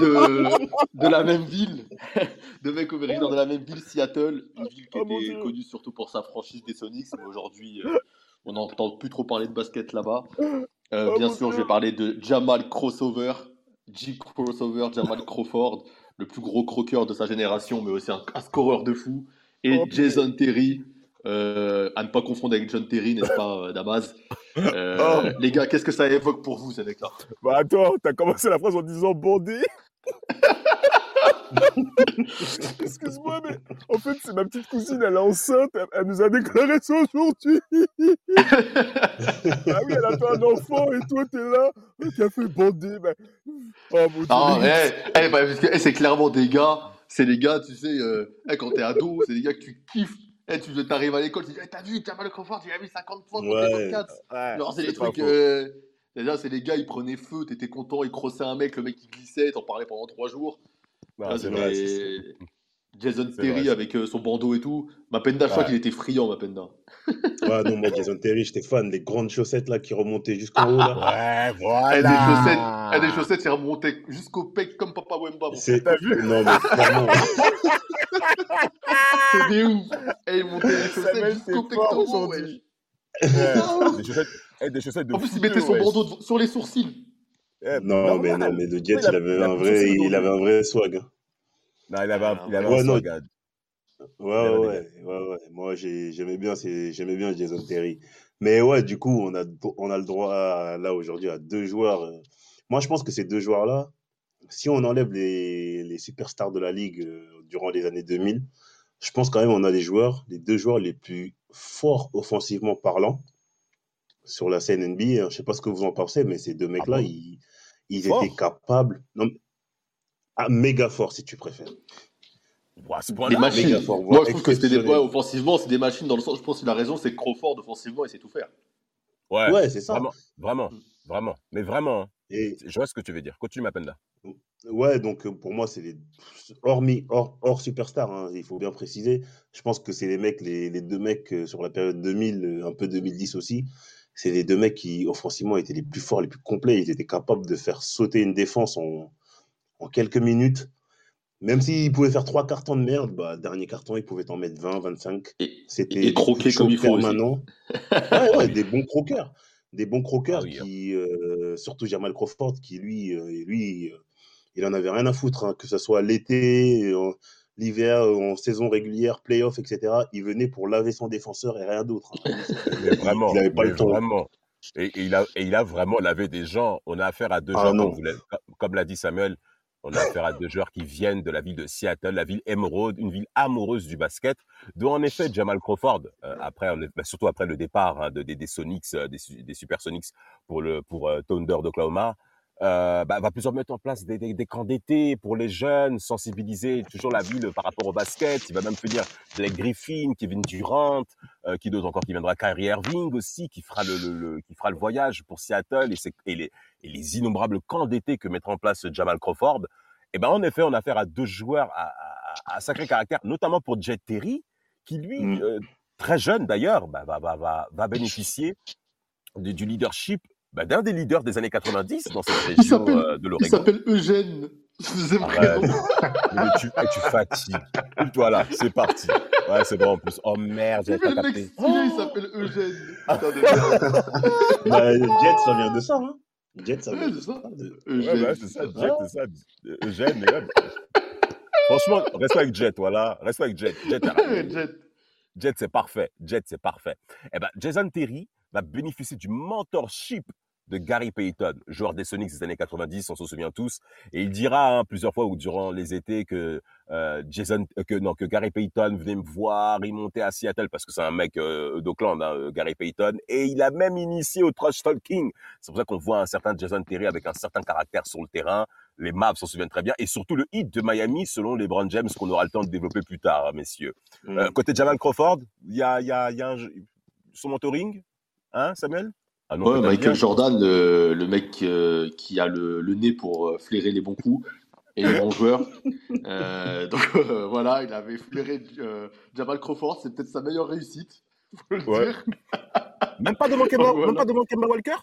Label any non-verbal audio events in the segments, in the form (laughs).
De la même ville. (laughs) de mecs originaires de la même ville, Seattle. Une ville qui Oh était connue surtout pour sa franchise des Sonics. Mais aujourd'hui, euh, on n'entend plus trop parler de basket là-bas. Euh, Oh bien sûr, je vais parler de Jamal Crossover. J. Crossover, Jamal Crawford. Le plus gros croqueur de sa génération, mais aussi un, un scoreur de fou. Et Oh, Jason Terry. Euh, à ne pas confondre avec John Terry, n'est-ce pas, euh, Damas Euh, Oh. Les gars, qu'est-ce que ça évoque pour vous, ces mecs-là? Bah attends, t'as commencé la phrase en disant bandé. (laughs) Excuse-moi, mais en fait, c'est ma petite cousine, elle est enceinte, elle, elle nous a déclaré ça aujourd'hui. (laughs) ah oui, elle a fait un enfant et toi, t'es là, qui a fait bandé. Bah... Oh mon dieu. Ah, mais- eh, eh, bah, parce que, c'est clairement des gars, c'est des gars, tu sais, euh, eh, quand t'es ado, c'est des gars que tu kiffes. Eh, tu t'arrives à l'école, tu dis, eh, t'as vu, Jamal Crawford, il a vu 50 points contre Ouais. les Bobcats. Ouais, Genre, c'est des pas trucs. euh, Déjà, c'est les gars, ils prenaient feu, t'étais content, ils crossaient un mec, le mec il glissait, t'en parlais pendant trois jours. C'est vrai, c'est- Jason Terry vrai, avec euh, son bandeau et tout. Mapenda, je crois Ouais. qu'il était friand, Mapenda. (laughs) Ouais, non, moi, Jason Terry, j'étais fan des grandes chaussettes là qui remontaient jusqu'en haut. Là. (laughs) Ouais, voilà. des chaussettes, eh, des chaussettes, c'est remonté jusqu'au pec comme Papa Wemba. C'est... T'as vu? Non, mais clairement, (laughs) C'est des ouf. Et il montait les chaussettes jusqu'au aujourd'hui. wesh. Ouais, des chaussettes, eh, des chaussettes de En plus, il mettait son wesh. bandeau de- sur les sourcils. Eh, non, mais non, mais le Jet, il avait un vrai, il avait un vrai swag. Non, il avait un, il avait Ouais, un non. swag. Ouais, ouais, ouais, ouais. Moi, j'ai- j'aimais bien, j'aimais bien Jason Terry. Mais ouais, du coup, on a, on a le droit à- là aujourd'hui à deux joueurs. euh. Moi, je pense que ces deux joueurs-là, si on enlève les, les superstars de la ligue euh, durant les années 2000, je pense quand même on a les joueurs, les deux joueurs les plus forts offensivement parlant sur la scène NBA. hein. Je sais pas ce que vous en pensez, mais ces deux mecs-là, bon? ils, ils étaient capables. Non, mais- ah, méga forts si tu préfères. À ce Des machines. fort, Moi, je trouve que c'était des. offensivement, c'est des machines dans le sens. Je pense qu'il a raison, c'est que Crawford, offensivement, il sait tout faire. ouais, Ouais, c'est ça. vraiment, vraiment, vraiment, mais vraiment, hein. Et, je vois ce que tu veux dire. Continue, ma peine là. Ouais, donc euh, pour moi, c'est les hormis hors, hors superstar, hein, il faut bien préciser. Je pense que c'est les mecs, les, les deux mecs euh, sur la période 2000, euh, un peu 2010 aussi. C'est les deux mecs qui offensivement étaient les plus forts, les plus complets. Ils étaient capables de faire sauter une défense en, en quelques minutes. Même s'ils pouvaient faire trois cartons de merde, bah, dernier carton, ils pouvaient en mettre 20, 25. Et, C'était croquer comme il faut permanents. (laughs) Ouais, ouais, des bons croqueurs. Des bons croqueurs Ah oui, hein. qui, euh, surtout Jamal Crawford, qui lui, euh, lui euh, il en avait rien à foutre, hein, que ce soit l'été, l'hiver, en saison régulière, playoff, etc. Il venait pour laver son défenseur et rien d'autre. hein. (laughs) Mais vraiment, il n'avait pas mais le temps. vraiment. Et, et il a, et il a vraiment lavé des gens. On a affaire à deux Ah gens, comme, vous comme l'a dit Samuel, on a affaire à deux joueurs qui viennent de la ville de Seattle, la ville émeraude, une ville amoureuse du basket, dont en effet Jamal Crawford, euh, après, bah, surtout après le départ hein, de, des, des Sonics, euh, des, des Supersonics pour, le, pour euh, Thunder d'Oklahoma, euh, bah, va plusieurs mettre en place des, des, des camps d'été pour les jeunes, sensibiliser toujours la ville par rapport au basket. Il va même finir Blake Griffin, Kevin Durant, euh, qui d'autre encore qui viendra Kyrie Irving aussi, qui fera le, le- le- qui fera le voyage pour Seattle et, c'est- et les, et les innombrables camps d'été que mettra en place Jamal Crawford. Et ben en effet, on a affaire à deux joueurs à, à- à sacré caractère, notamment pour Jet Terry, qui lui, Mm. euh, très jeune d'ailleurs, bah, va, va, va, va bénéficier du, du leadership bah, d'un des leaders des années 90 dans cette région euh, de Il l'Oregon. s'appelle Eugène. Arrête. Mais tu, tu fatigues. Voilà, c'est parti. Ouais, c'est bon en plus. Oh merde, Il fait pas capté. il s'appelle Eugène. Putain de merde. (laughs) Bah, Jet, ça vient de ça. Hein. Jet, ça vient de ça. Ouais, Eugène. bah, c'est ça, Jet, c'est ça. Eugène, mais ouais, Franchement, reste avec Jet, voilà. Reste avec Jet. Jet. Jet, c'est parfait. Jet, c'est parfait. Eh ben, Jason Terry va bénéficier du mentorship de Gary Payton, joueur des Sonics des années 90, on s'en souvient tous. Et il dira hein, plusieurs fois ou durant les étés que euh, Jason, euh, que non, que Gary Payton venait me voir, il montait à Seattle parce que c'est un mec euh, d'Oakland, hein, Gary Payton, et il a même initié au trash talking. C'est pour ça qu'on voit un certain Jason Terry avec un certain caractère sur le terrain. Les Mavs s'en souviennent très bien, et surtout le hit de Miami, selon les Brown James, qu'on aura le temps de développer plus tard, hein, messieurs. Mm. côté Jamal Crawford, il y a, y a, y a un, son mentoring, hein, Samuel? Ah non, ouais, Michael Jordan, le, le mec euh, qui a le, le, nez pour euh, flairer les bons coups et les bons joueurs. Euh, (laughs) donc voilà, il avait flairé Jamal Crawford, c'est peut-être sa meilleure réussite. Ouais. (laughs) même pas devant Kemba, (laughs) voilà. même pas devant Kemba Walker?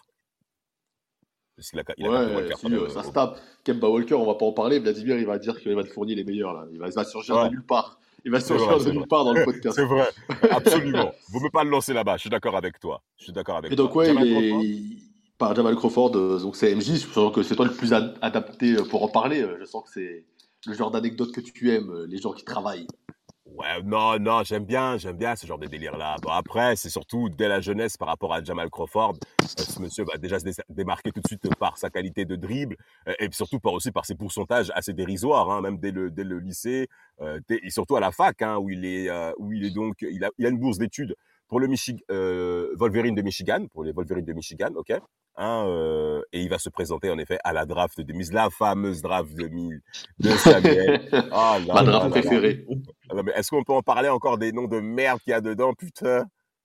Parce il a, il a ouais, Walker, si, euh, ça se tape. Kemba Walker, on va pas en parler. Vladimir, il va dire qu'il va te fournir les meilleurs. Là. Il, va, il va surgir ouais. de nulle part. Il va surgir de nulle part dans le podcast. c'est vrai, absolument. Vous ne pouvez pas le lancer là-bas. Je suis d'accord avec toi. Je suis d'accord avec Et donc, toi. ouais, il est... par Jamal Crawford, euh, donc c'est MJ. Je sens que c'est toi le plus ad adapté euh, pour en parler. Je sens que c'est le genre d'anecdote que tu aimes, les gens qui travaillent. Ouais, non, non, j'aime bien, j'aime bien ce genre de délire-là. Bon, après, c'est surtout dès la jeunesse par rapport à Jamal Crawford. Euh, ce monsieur va déjà se démarquer tout de suite par sa qualité de dribble euh, et surtout par aussi par ses pourcentages assez dérisoires, hein, même dès le, dès le lycée euh, et surtout à la fac, hein, où il est, où il est donc, il a, il a une bourse d'études pour le Michi euh, Wolverine de Michigan, pour les Wolverines de Michigan, ok. Hein, euh, et il va se présenter en effet à la draft de mise, la fameuse draft 2000 de Samuel. (laughs) oh, là, Ma draft préférée. mais est-ce qu'on peut en parler encore des noms de merde qu'il y a dedans, putain?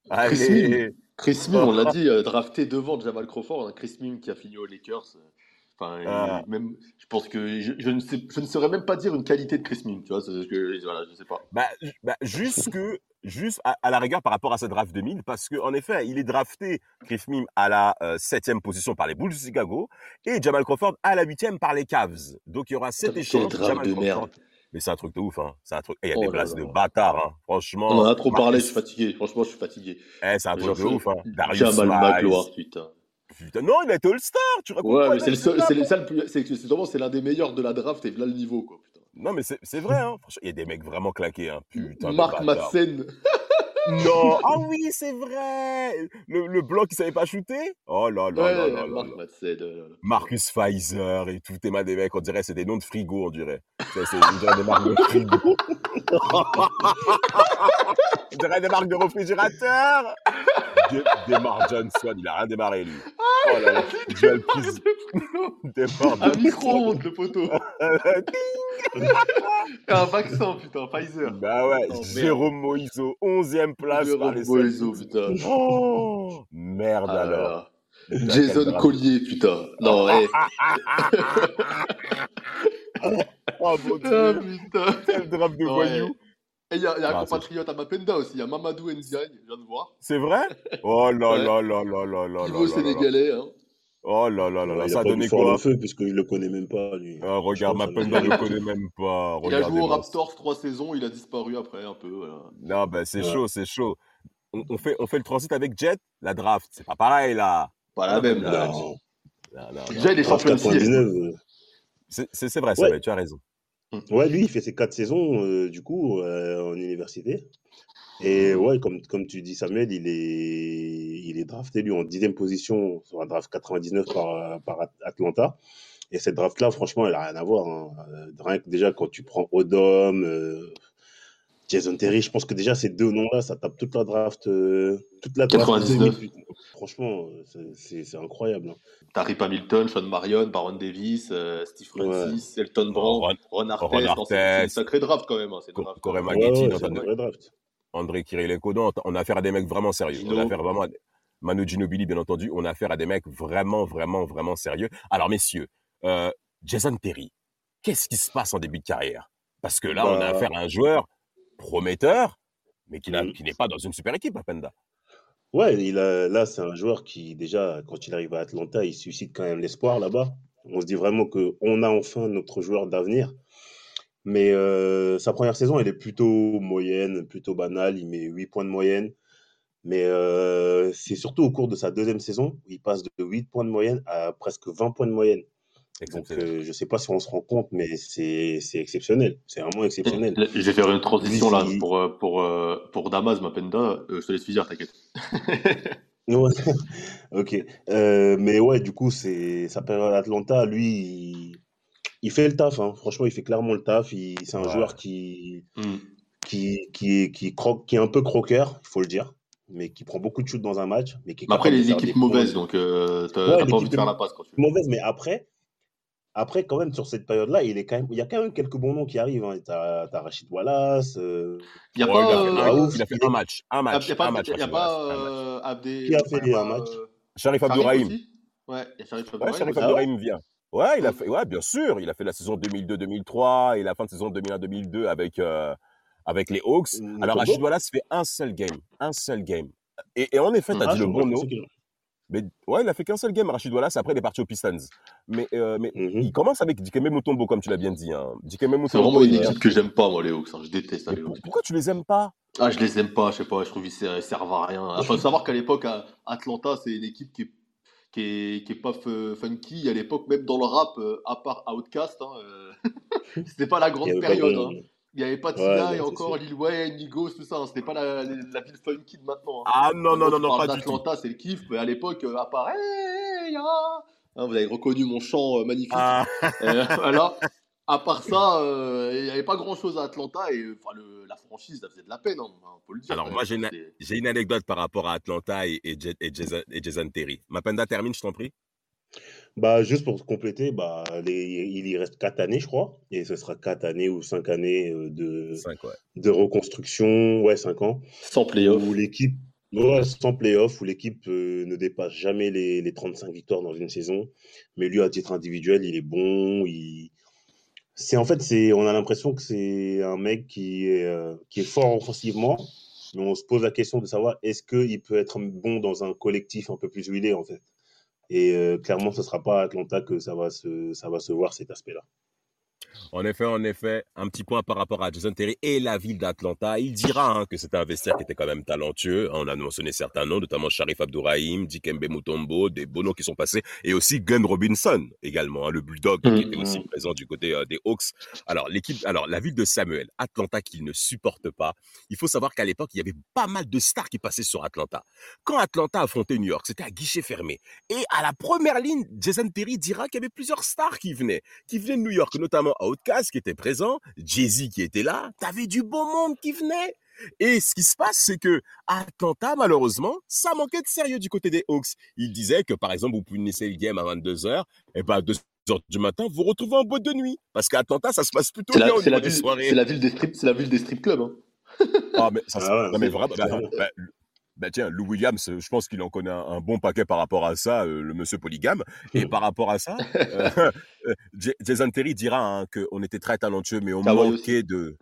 Allez. Chris Mim, Chris Mim on l'a dit, euh, drafté devant Jamal Crawford, hein, Chris Mim qui a fini aux Lakers. Enfin, ah. même, je pense que je, je, ne sais, je ne saurais même pas dire une qualité de Chris Mim, tu vois, c'est que, voilà, je sais pas. Bah, bah juste que juste à, à, la rigueur par rapport à ce draft 2000, parce qu'en effet, il est drafté, Chris Mim, à la euh, septième position par les Bulls de Chicago, et Jamal Crawford à la huitième par les Cavs. Donc il y aura cet échange. Jamal de Crawford. Merde. Mais c'est un truc de ouf, hein. C'est un truc. Il y a oh des places de bâtard, hein. Franchement. On en a trop Marcus... parlé, je suis fatigué. Franchement, je suis fatigué. Eh, c'est un truc de ouf, hein. Darius Jamal McLaughlin, putain. Putain, non, il a été All-Star, tu racontes Ouais, mais c'est c'est l'un des meilleurs de la draft et là le niveau, quoi, putain. Non, mais c'est vrai, hein. Il y a des mecs vraiment claqués, hein. Putain. Marc Madsen. (laughs) Non, ah oui, c'est vrai. Le, le bloc, il savait pas shooter? Oh là là ouais, là là. Marc Madsen. Marcus Pfizer et tout, t'es des mecs, on dirait, c'est des noms de frigo, on dirait. C'est des marques de frigo. (laughs) on dirait des marques de réfrigérateur. Demar Johnson, il a rien démarré, lui. Oh là là, Joel Pease. (laughs) Un micro-ondes, le poteau. (laughs) un vaccin, putain, Pfizer. Bah ouais, oh, Jérôme Moïso, 11ème place Jérôme par les Moïso, putain. Oh, merde ah alors. Là. Jason Collier, putain. Non, hé. (laughs) oh mon dieu. Ah, putain. Quel drame de voyou. Et il y a, y a ah, un compatriote à Mapenda aussi, il y a Mamadou Ndiaye, je viens de voir. C'est vrai? Oh là là là là là là Niveau sénégalais, hein. Oh là là là là, ça a donné quoi? feu puisque je le connais même pas lui. Ah, regarde, Mapenda je le connais même pas. Il a joué au Raptors trois saisons, il a disparu après un peu. Voilà. Non, ben c'est ouais. chaud, c'est chaud. On, on, fait, on fait le transit avec Jet, la draft, c'est pas pareil là. Pas la même là. Il est champion de C'est vrai, ça, ouais. tu as raison. Ouais, lui, il fait ses quatre saisons, euh, du coup, euh, en université. Et ouais, comme, comme tu dis, Samuel, il est, il est drafté, lui, en dixième position sur un draft 99 par, par Atlanta. Et cette draft-là, franchement, elle n'a rien à voir. Hein. Rien que déjà, quand tu prends Odom, euh, Jason Terry, je pense que déjà, ces deux noms-là, ça tape toute la draft. Euh, toute la draft 99. Franchement, c'est incroyable. Hein. Tarip Hamilton, Sean Marion, Baron Davis, euh, Steve Francis, ouais. Elton Brown, Ron, Ron Artest. C'est une sacrée draft quand même. Hein, Corey Magnetti, ouais, ouais, draft. André Kirilenko, non, on a affaire à des mecs vraiment sérieux. Gino. On a affaire vraiment à... Manu Ginobili, bien entendu. On a affaire à des mecs vraiment, vraiment, vraiment sérieux. Alors, messieurs, euh, Jason Terry, qu'est-ce qui se passe en début de carrière? Parce que là, bah... on a affaire à un joueur prometteur, mais qui mmh. n'est pas dans une super équipe, Apenda. Ouais, il a, là, c'est un joueur qui, déjà, quand il arrive à Atlanta, il suscite quand même l'espoir là-bas. On se dit vraiment qu'on a enfin notre joueur d'avenir. Mais euh, sa première saison, elle est plutôt moyenne, plutôt banale. Il met 8 points de moyenne. Mais euh, c'est surtout au cours de sa deuxième saison, il passe de 8 points de moyenne à presque 20 points de moyenne. Donc, euh, je ne sais pas si on se rend compte, mais c'est exceptionnel. C'est vraiment exceptionnel. Je vais faire une transition là pour, pour, pour Damas, Mapenda. je te laisse finir, t'inquiète. (laughs) Ouais, (laughs) ok. Euh, mais ouais, du coup, sa période Atlanta, lui, il, il fait le taf. hein. Franchement, il fait clairement le taf. C'est un Ouais. joueur qui, Hmm. qui, qui, est, qui, croque, qui est un peu croqueur, il faut le dire, mais qui prend beaucoup de shoots dans un match, mais qui est Mais après, les équipes mauvaises, donc euh, t'as Ouais, pas envie de de- faire la passe quand tu mauvaise, mais après, après, quand même, sur cette période-là, il est quand même, il y a quand même quelques bons noms qui arrivent. Hein. T'as, t'as Rachid Wallace, euh, Il y a Ouais, pas. il, a fait, euh, Raouf, il a fait il un match. Un Il match. n'y a pas, un match. y a pas euh, Abdé. Qui a fait un match euh, Sharif Abdourahim. Ouais, il Sharif Abdourahim. Ah vient. Ouais, il a fait, ouais, bien sûr. Il a fait la saison 2002-2003 et la fin de saison 2001-2002 avec, euh, avec les Hawks. Alors, Rachid Wallace fait un seul game. Un seul game. Et, et en effet, tu as. Ah, dit le bon nom. Mais ouais, il a fait qu'un seul game, Rachid Wallace. Après, il est parti aux Pistons. Mais, euh, mais Mhm. il commence avec Dikembe Mutombo, comme tu l'as bien dit. Hein. C'est vraiment une équipe que j'aime pas, moi, les Hawks. hein. Je déteste hein, les Hawks. pourquoi tu les aimes pas? Ah, je les aime pas, je sais pas, je trouve qu'ils ser- ils servent à rien. Il faut savoir qu'à l'époque, à Atlanta, c'est une équipe qui est, qui est, qui est pas fu- funky. À l'époque, même dans le rap, euh, à part Outkast, hein, euh, (laughs) c'était pas la grande période. hein. Il n'y avait pas Ouais, Tina non, et encore. Lil Wayne, Migos, tout ça. hein. C'était pas la, la, la ville funky de maintenant. hein. Ah non, non, non, non, pas du tout. d'Atlanta, c'est le kiff. Mais à l'époque, euh, à part Hey, ya Hein, vous avez reconnu mon chant euh, magnifique. Ah, (laughs) Euh, voilà. À part ça, euh, il n'y avait pas grand chose à Atlanta et euh, enfin, le- la franchise, ça faisait de la peine, hein, faut le dire. Alors, moi, j'ai une, anecdote par rapport à Atlanta et, et, Ja- et Jason, et Jason Terry. Mapenda termine, je t'en prie. Bah, juste pour compléter, bah, les- il y reste 4 années, je crois, et ce sera 4 années ou 5 années euh, de, 5, ouais. de reconstruction, ouais, 5 ans, Sans playoff. où l'équipe, ouais, sans playoff, où l'équipe euh, ne dépasse jamais les, les 35 victoires dans une saison. Mais lui, à titre individuel, il est bon. Il... C'est en fait, c'est, on a l'impression que c'est un mec qui est, euh, qui est fort offensivement, mais on se pose la question de savoir est-ce qu'il peut être bon dans un collectif un peu plus huilé, en fait? Et euh, clairement, ce ne sera pas à Atlanta que ça va se, ça va se voir cet aspect-là. En effet, en effet, un petit point par rapport à Jason Terry et la ville d'Atlanta. Il dira hein, que c'était un vestiaire qui était quand même talentueux. On a mentionné certains noms, notamment Sharif Abdourahim, Dikembe Mutombo, des noms qui sont passés, et aussi Glenn Robinson également, hein, le bulldog qui était aussi Mhm. présent du côté euh, des Hawks. Alors l'équipe, alors la ville de Samuel, Atlanta qu'il ne supporte pas. Il faut savoir qu'à l'époque, il y avait pas mal de stars qui passaient sur Atlanta. Quand Atlanta affrontait New York, c'était à guichet fermé. Et à la première ligne, Jason Terry dira qu'il y avait plusieurs stars qui venaient, qui venaient de New York, notamment Outkast qui était présent, Jay-Z qui était là. T'avais du beau monde qui venait. Et ce qui se passe, c'est que à Atlanta, malheureusement, ça manquait de sérieux du côté des Hawks. Il disait que, par exemple, vous finissez le game à 22h, et ben à 2h du matin, vous vous retrouvez en boîte de nuit. Parce qu'à Atlanta, ça se passe plutôt C'est bien la, au c'est la niveau des ville, soirées. c'est la ville des strip, c'est la ville des strip clubs. hein. Ah, mais ça, se- Ah ouais, non, mais c'est- vraiment, bah, bah, bah, tiens, Lou Williams, euh, je pense qu'il en connaît un, un bon paquet par rapport à ça, euh, le monsieur polygame. Et par rapport à ça, (laughs) euh, (laughs) Jason Terry dira hein, qu'on était très talentueux, mais on manquait de.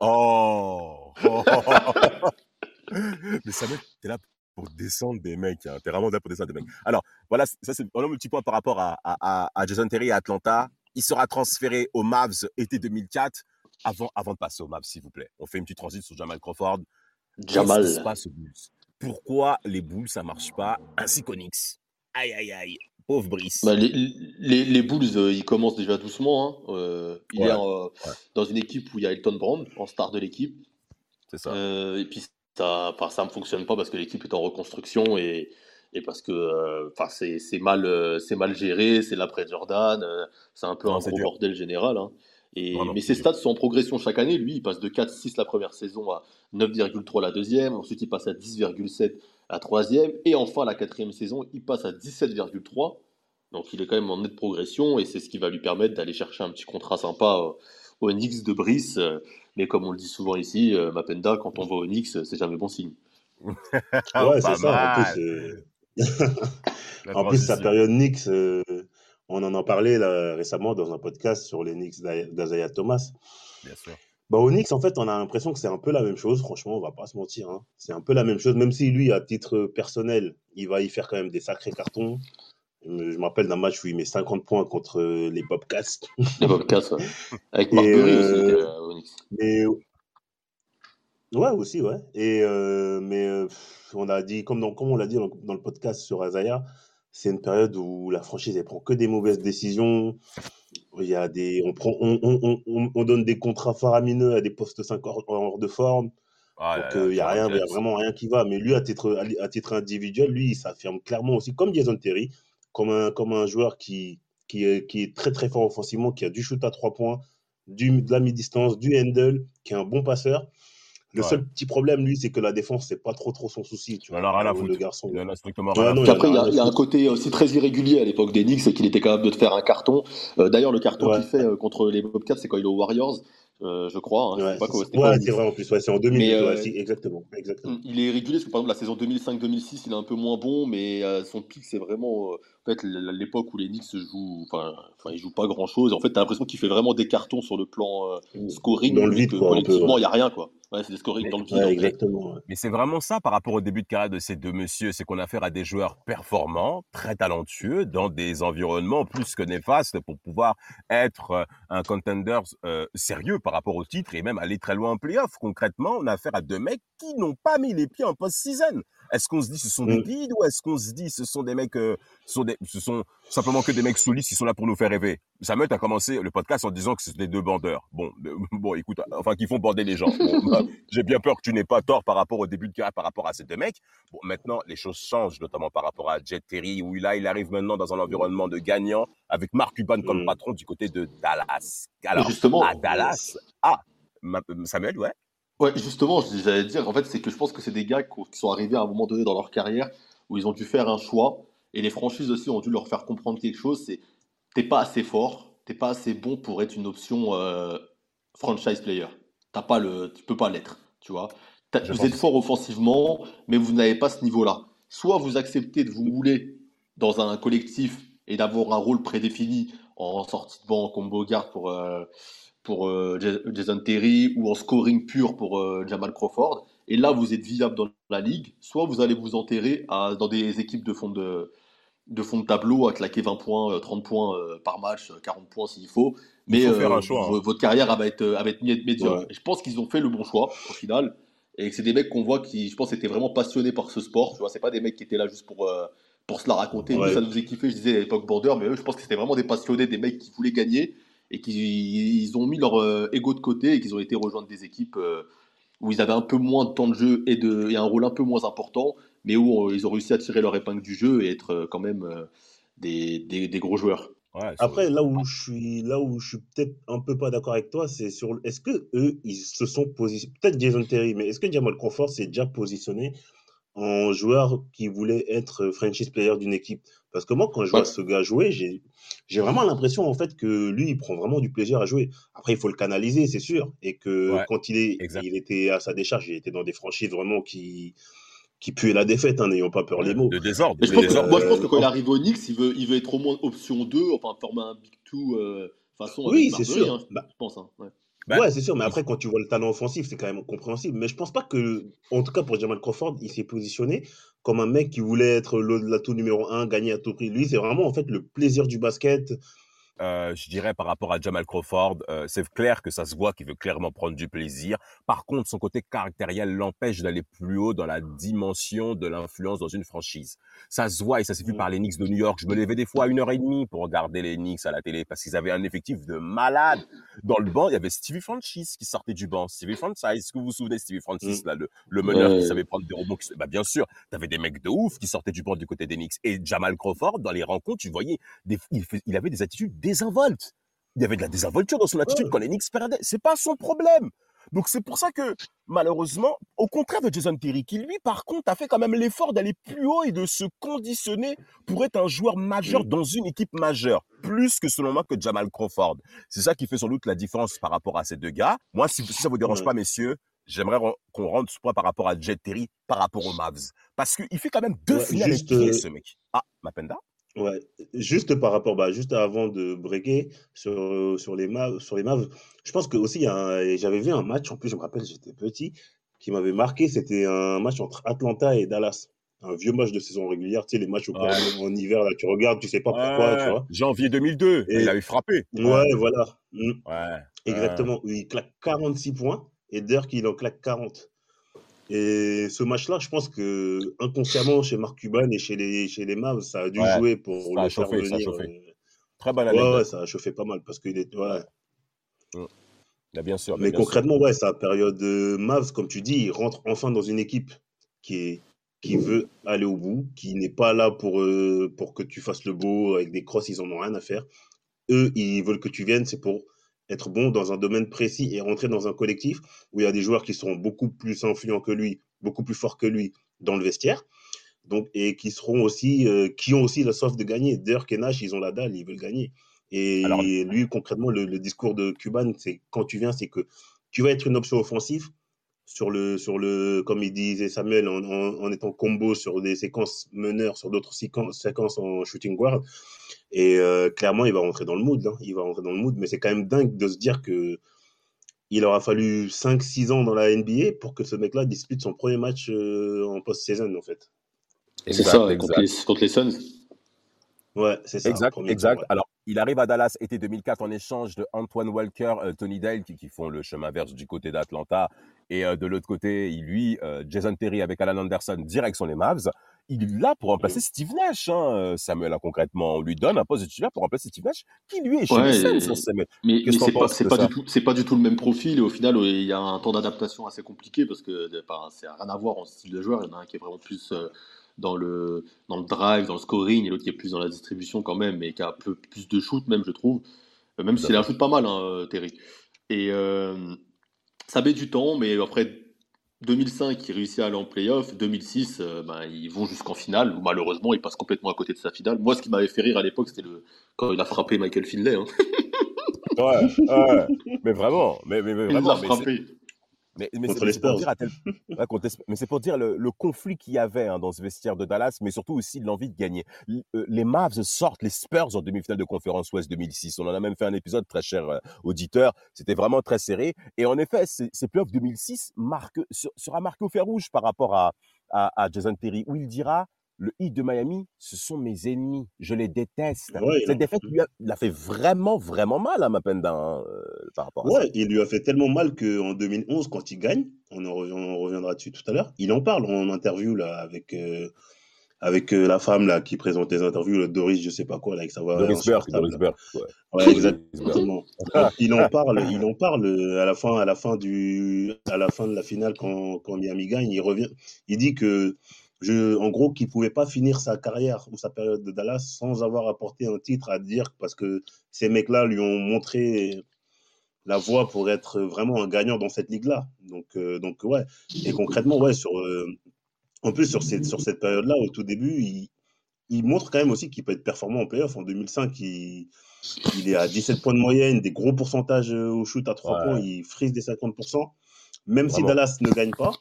Oh, (laughs) Mais Samuel, t'es là pour descendre des mecs. Hein. T'es vraiment là pour descendre des mecs. Alors, voilà, ça c'est le petit point par rapport à, à, à- à Jason Terry à Atlanta. Il sera transféré aux Mavs été 2004. Avant, avant de passer aux Mavs, s'il vous plaît, on fait une petite transition sur Jamal Crawford. Qu'est-ce qui se Jamal. passe aux Bulls? Pourquoi les Bulls, ça marche pas ainsi Knicks? Aïe, aïe, aïe. Pauvre Brice. Bah, les, les, les Bulls, euh, ils commencent déjà doucement. Hein. Euh, Ouais, euh, ouais. dans une équipe où il y a Elton Brand en star de l'équipe. C'est ça. Et puis ça, ne fonctionne pas parce que l'équipe est en reconstruction et, et parce que c'est c'est mal, c'est mal géré, c'est l'après Jordan, c'est un peu Non, un gros dur. bordel général. hein. Et, Vraiment, mais ses stats sont en progression chaque année. Lui, il passe de 4,6 la première saison à 9,3 la deuxième. Ensuite, il passe à 10,7 la troisième. Et enfin, la quatrième saison, il passe à 17,3. Donc, il est quand même en nette progression et c'est ce qui va lui permettre d'aller chercher un petit contrat sympa euh, au Knicks de Brice. Euh, Mais comme on le dit souvent ici, euh, Mapenda, quand on va au Knicks, c'est jamais bon signe. (laughs) Ah, ouais, c'est ça. En plus, La (laughs) en plus, sa période Knicks, euh, on en a parlé là, récemment dans un podcast sur les Knicks d'A- d'Azaya Thomas. Bien sûr. Bah, au Knicks, en fait, on a l'impression que c'est un peu la même chose. Franchement, on va pas se mentir. hein. C'est un peu la même chose, même si lui, à titre personnel, il va y faire quand même des sacrés cartons. Je me rappelle d'un match où il met 50 points contre euh, les Bobcats. (laughs) Les Bobcats, ouais. Avec aussi, euh, euh, au Knicks. Mais ouais, aussi, ouais. Et euh, mais euh, on a dit, comme, dans, comme on l'a dit dans, dans le podcast sur Azaya, c'est une période où la franchise elle prend que des mauvaises décisions. Il y a des, on prend, on, on, on, on- on donne des contrats faramineux à des postes 5 hors, hors de forme. Ah Donc, là, il n'y a, rien, y a vraiment rien qui va. Mais lui, à titre, à titre individuel, lui, il s'affirme clairement aussi, comme Jason Terry, comme un, comme un joueur qui, qui, est, qui est très très fort offensivement, qui a du shoot à trois points, du, de la mi-distance, du handle, qui est un bon passeur. Le Ouais. seul petit problème, lui, c'est que la défense, c'est pas trop trop son souci. Tu vois, a rien à le, foutre. le garçon. Il en a strictement Ouais, rien à non, foutre. Puis après, il y, a- rien à il y a un côté aussi très irrégulier à l'époque des Knicks, c'est qu'il était capable de te faire un carton. Euh, D'ailleurs, le carton Ouais. qu'il fait euh, contre les Bobcats, c'est quand il est aux Warriors, euh, je crois. Hein, Ouais, c'est ouais, vrai en plus. Ouais, c'est en 2008. Mais ouais, euh, si, exactement. exactement. il est irrégulier parce que par exemple la saison 2005-2006, il est un peu moins bon, mais euh, son pic c'est vraiment euh, en fait l'époque où les Knicks jouent, enfin, enfin ils jouent pas grand chose. En fait, t'as l'impression qu'il fait vraiment des cartons sur le plan euh, scoring, Dans le vide, que quoi, un peu. collectivement Ouais, il y a rien quoi. Ouais, c'est des scoring dans le vide. Ouais, exactement. ouais. Mais c'est vraiment ça par rapport au début de carrière de ces deux messieurs, c'est qu'on a affaire à des joueurs performants, très talentueux, dans des environnements plus que néfastes pour pouvoir être euh, un contender euh, sérieux par rapport au titre et même aller très loin en playoff. Concrètement, on a affaire à deux mecs qui n'ont pas mis les pieds en post-season. Est-ce qu'on se dit ce sont des Mm. bides ou est-ce qu'on se dit ce sont des mecs, euh, ce, sont des- ce sont simplement que des mecs solides qui sont là pour nous faire rêver? Samuel a commencé le podcast en disant que c'était deux bandeurs. Bon, euh, (laughs) bon, écoute, enfin qui font bander les gens. Bon, (laughs) bah, j'ai bien peur que tu n'aies pas tort par rapport au début de carrière, par rapport à ces deux mecs. Bon, maintenant, les choses changent, notamment par rapport à Jet Terry, où là, il arrive maintenant dans un environnement de gagnant, avec Mark Cuban comme Mm. patron du côté de Dallas. Alors, justement, à Dallas, ah, ma- Samuel, ouais. Ouais, justement, je- j'allais dire, en fait, c'est que je pense que c'est des gars qui qui sont arrivés à un moment donné dans leur carrière où ils ont dû faire un choix et les franchises aussi ont dû leur faire comprendre quelque chose, c'est t'es pas assez fort, t'es pas assez bon pour être une option euh, franchise player. T'as pas le, tu peux pas l'être, tu vois. T'as- Je Vous pense êtes fort offensivement, mais vous n'avez pas ce niveau-là. Soit vous acceptez de vous mouler dans un collectif et d'avoir un rôle prédéfini en sortie de banc comme Bogart pour euh, pour euh, Ja- Jason Terry ou en scoring pur pour euh, Jamal Crawford. Et là, vous êtes viable dans la ligue. Soit vous allez vous enterrer à- dans des équipes de fond de, de fond de tableau à claquer 20 points, euh, 30 points euh, par match, euh, 40 points s'il faut. Il Mais faut faire un choix. hein. votre carrière elle va être, elle va être mé- médiocre. Ouais. Je pense qu'ils ont fait le bon choix au final. Et c'est des mecs qu'on voit qui, je pense, étaient vraiment passionnés par ce sport. Tu vois, c'est pas des mecs qui étaient là juste pour, pour se la raconter. Nous, ça nous faisait kiffer, je disais à l'époque Border, mais eux, je pense que c'était vraiment des passionnés, des mecs qui voulaient gagner et qui ils ont mis leur euh, ego de côté et qu'ils ont été rejoindre des équipes euh, où ils avaient un peu moins de temps de jeu et, de, et un rôle un peu moins important, mais où euh, ils ont réussi à tirer leur épingle du jeu et être quand même des, des, des gros joueurs. Ouais, Après, là où je suis, là où je suis peut-être un peu pas d'accord avec toi, c'est sur, est-ce que eux, ils se sont positionnés, peut-être Jason Terry, mais est-ce que Jamal Crawford s'est déjà positionné en joueur qui voulait être franchise player d'une équipe? Parce que moi, quand je vois Ouais. ce gars jouer, j'ai, vraiment l'impression, en fait, que lui, il prend vraiment du plaisir à jouer. Après, il faut le canaliser, c'est sûr. Et que Ouais, quand il est, exact. il était à sa décharge, il était dans des franchises vraiment qui, qui puaient la défaite, hein, n'ayant pas peur les mots. de désordre. Mais je de pense que, désordre. moi, je pense que quand il arrive au Knicks, il veut, il veut être au moins option 2, enfin former un Big 2 euh, façon Oui, c'est sûr. hein, Bah, je pense. hein, ouais. Bah, Ouais, c'est sûr, mais après, quand tu vois le talent offensif, c'est quand même compréhensible. Mais je pense pas que, en tout cas pour Jamal Crawford, il s'est positionné comme un mec qui voulait être l'atout numéro un, gagner à tout prix. Lui, c'est vraiment en fait le plaisir du basket. Euh, je dirais par rapport à Jamal Crawford, euh, c'est clair que ça se voit qu'il veut clairement prendre du plaisir. Par contre, son côté caractériel l'empêche d'aller plus haut dans la dimension de l'influence dans une franchise. Ça se voit et ça s'est vu par les Knicks de New York. Je me levais des fois à une heure et demie pour regarder les Knicks à la télé parce qu'ils avaient un effectif de malades. Dans le banc, il y avait Stevie Francis qui sortait du banc. Stevie Francis, est-ce que vous vous souvenez Stevie Francis, là, le, le meneur Ouais. qui savait prendre des rebonds qui- Bah, bien sûr, t'avais des mecs de ouf qui sortaient du banc du côté des Knicks. Et Jamal Crawford, dans les rencontres, tu voyais, des, il avait des attitudes désinvoltes. Il y avait de la désinvolture dans son attitude Ouais. quand les Knicks perdaient. C'est pas son problème. Donc c'est pour ça que, malheureusement, au contraire de Jason Terry, qui lui, par contre, a fait quand même l'effort d'aller plus haut et de se conditionner pour être un joueur majeur Mm. dans une équipe majeure, plus que selon moi que Jamal Crawford. C'est ça qui fait sans doute la différence par rapport à ces deux gars. Moi, si, si ça vous dérange Ouais. pas, messieurs, j'aimerais qu'on rentre ce point par rapport à Jet Terry, par rapport aux Mavs. Parce qu'il fait quand même deux Ouais, finales juste, euh, ce mec. Ah, Mapenda? Ouais, juste par rapport, bah, juste avant de breaker sur, sur les Mavs, sur les Mavs, je pense que aussi il y a un- et j'avais vu un match, en plus je me rappelle, j'étais petit, qui m'avait marqué, c'était un match entre Atlanta et Dallas. Un vieux match de saison régulière, tu sais, les matchs au Ouais. en hiver, là, tu regardes, tu sais pas pourquoi, tu Ouais, vois. Janvier 2002, Et- il avait frappé. Ouais, voilà. Mm. Ouais. Exactement, il claque 46 points et Dirk il en claque 40. Et ce match-là, je pense que inconsciemment chez Mark Cuban et chez les, chez les Mavs, ça a dû Ouais, jouer pour ça a le faire chauffé, ça a venir. chauffé. euh, Très bonne Ouais, ouais, ça a chauffé pas mal parce qu'il est. Ouais. Mm. Bah, bien sûr. Mais concrètement, ouais, sa période de Mavs, comme tu dis, il rentre enfin dans une équipe qui est qui veut aller au bout, qui n'est pas là pour, euh, pour que tu fasses le beau avec des crosses, ils en ont rien à faire. Eux, ils veulent que tu viennes, c'est pour être bon dans un domaine précis et rentrer dans un collectif où il y a des joueurs qui sont beaucoup plus influents que lui, beaucoup plus forts que lui dans le vestiaire. Donc, et qui seront aussi, euh, qui ont aussi la soif de gagner. Dirk et Nash, ils ont la dalle, ils veulent gagner. Et lui, concrètement, le, le discours de Cuban, c'est quand tu viens, c'est que tu vas être une option offensive, sur le, sur le, comme il disait Samuel, en, en, étant combo sur des séquences meneurs, sur d'autres séquences, séquences en shooting guard. Et euh, clairement, il va rentrer dans le mood. Hein. Il va rentrer dans le mood. Mais c'est quand même dingue de se dire que il aura fallu 5-6 ans dans la NBA pour que ce mec-là dispute son premier match euh, en post-saison, en fait. C'est ça, contre les, contre les Suns. Ouais, c'est ça. Exact, exact. Alors, il arrive à Dallas été 2004 en échange de Antoine Walker, euh, Tony Dale, qui, qui, font le chemin vert du côté d'Atlanta. Et euh, de l'autre côté, lui, euh, Jason Terry avec Alan Anderson, direction les Mavs. Il est là pour remplacer Steve Nash, hein, Samuel, hein, concrètement. On lui donne un poste de titulaire pour remplacer Steve Nash, qui lui est chez ouais, les Suns, Samuel. Mais, mais c'est pas, pas, du tout, c'est pas du tout le même profil. Et au final, il y a un temps d'adaptation assez compliqué parce que c'est rien à voir en style de joueur. Il y en a un qui est vraiment plus dans le, dans le drive, dans le scoring, et l'autre qui est plus dans la distribution quand même, mais qui a un peu plus de shoot même, je trouve. Euh, même s'il a un shoot pas mal, hein, euh, Terry. Et euh, ça met du temps, mais après 2005, il réussit à aller en playoff. 2006, ben, ils vont jusqu'en finale, où malheureusement, il passe complètement à côté de sa finale. Moi, ce qui m'avait fait rire à l'époque, c'était le... quand il a frappé Michael Finlay. Hein. ouais, ouais, mais vraiment. Mais, mais, mais vraiment, il l'a frappé. Mais, mais c'est pour dire, tel... ouais, pour dire le, le conflit qu'il y avait hein, dans ce vestiaire de Dallas, mais surtout aussi l'envie de gagner. Euh, les Mavs sortent les Spurs en demi-finale de conférence Ouest 2006. On en a même fait un épisode très cher euh, auditeur. C'était vraiment très serré. Et en effet, ces playoffs 2006 marque, sera marqué au fer rouge par rapport à, à, à Jason Terry, où il dira le Heat de Miami, ce sont mes ennemis. Je les déteste. Ouais, Cette défaite lui a, l'a fait vraiment, vraiment mal à Mapenda hein, euh, par rapport à ouais, ça. il lui a fait tellement mal qu'en 2011, quand il gagne, on, en, on reviendra dessus tout à l'heure, il en parle en interview là, avec, euh, avec euh, la femme là, qui présente les interviews, Doris, je sais pas quoi, là, avec sa voix. Doris Burke. Doris Burke. Ouais, ouais exactement. il en parle, il en parle à la fin, à la fin, du, à la fin de la finale quand, quand Miami gagne. Il revient, il dit que je, en gros, qu'il ne pouvait pas finir sa carrière ou sa période de Dallas sans avoir apporté un titre à dire parce que ces mecs-là lui ont montré la voie pour être vraiment un gagnant dans cette ligue-là. Donc, euh, donc ouais. Et concrètement, ouais, sur, euh, en plus, sur cette, sur cette période-là, au tout début, il, il montre quand même aussi qu'il peut être performant en playoff. En 2005, il, il est à 17 points de moyenne, des gros pourcentages au shoot à 3 ouais. points, il frise des 50%. Même si Dallas ne gagne pas,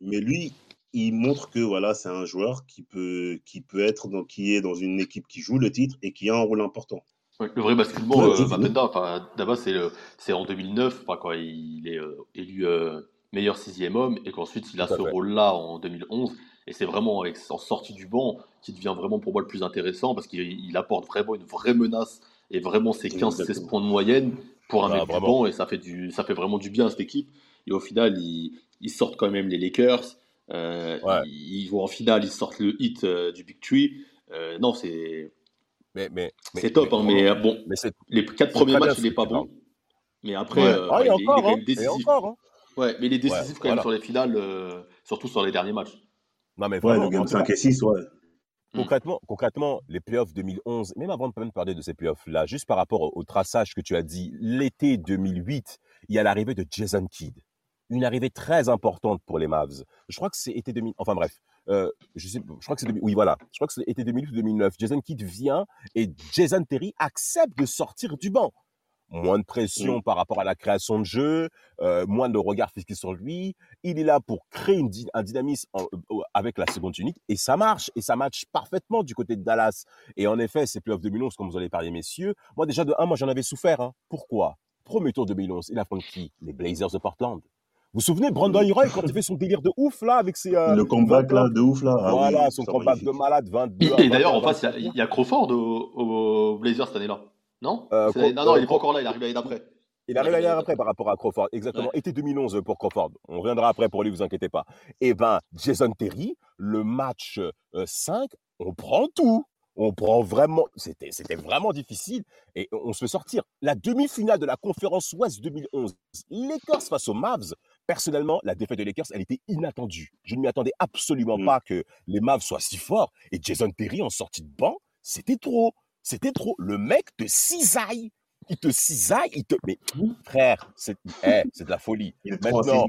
mais lui, il montre que voilà, c'est un joueur qui peut, qui peut être dans, qui est dans une équipe qui joue le titre et qui a un rôle important. Ouais, le vrai basculement, euh, d'abord c'est en 2009, enfin, quand il est euh, élu euh, meilleur sixième homme et qu'ensuite il a ce rôle-là en 2011. Et c'est vraiment avec, en sortie du banc qui devient vraiment pour moi le plus intéressant parce qu'il apporte vraiment une vraie menace et vraiment ses 15-16 points de moyenne pour un ah, mec du banc et ça fait, du, ça fait vraiment du bien à cette équipe. Et au final, ils, ils sortent quand même les Lakers. Euh, ouais. ils, ils, vont en finale, ils sortent le hit euh, du Big Tree. Euh, non, c'est mais, mais, c'est top, mais, hein, mais bon, mais les quatre premiers matchs, il n'est pas bon. Mais après, ouais. ah, il, est encore, il, est hein, encore hein. Ouais, mais il est décisif quand voilà. même sur les finales, euh, surtout sur les derniers matchs. Non, mais vraiment, ouais, le game 5 et 6, ouais. Concrètement, mmh. concrètement, les playoffs 2011, même avant de parler de ces playoffs-là, juste par rapport au, au traçage que tu as dit, l'été 2008, il y a l'arrivée de Jason Kidd une arrivée très importante pour les Mavs. Je crois que c'est été 2000, enfin bref, euh, je sais, je crois que c'est oui voilà, je crois que été 2008 ou 2009. Jason Kidd vient et Jason Terry accepte de sortir du banc. Moins de pression par rapport à la création de jeu, euh, moins de regard fixé sur lui. Il est là pour créer une, un dynamisme en, euh, avec la seconde unité et ça marche et ça match parfaitement du côté de Dallas. Et en effet, ces playoffs 2011, comme vous allez parler, messieurs, moi déjà de un, moi j'en avais souffert. Hein. Pourquoi? Premier tour 2011, il affronte qui? Les Blazers de Portland. Vous vous souvenez, Brandon Roy, quand il fait son délire de ouf, là, avec ses. Euh, le comeback, là, de ouf, là. Ah, voilà, oui, son comeback de malade, 22. Et, et d'ailleurs, en face, il y, y, a Crawford au, au Blazers cette année-là. Non euh, Non, non, il n'est pas encore là, il arrive l'année d'après. Il arrive l'année d'après par rapport à Crawford. Exactement. Ouais. Été 2011 pour Crawford. On reviendra après pour lui, vous inquiétez pas. Et eh ben, Jason Terry, le match 5, euh, on prend tout On prend vraiment, c'était, c'était vraiment difficile et on se fait sortir. La demi-finale de la conférence Ouest 2011, Lakers face aux Mavs. Personnellement, la défaite des Lakers, elle était inattendue. Je ne m'y attendais absolument Mm. pas que les Mavs soient si forts. Et Jason Terry en sortie de banc, c'était trop. C'était trop. Le mec te cisaille. Il te cisaille. Il te. Mais frère, c'est eh, (laughs) de la folie. Il est Maintenant,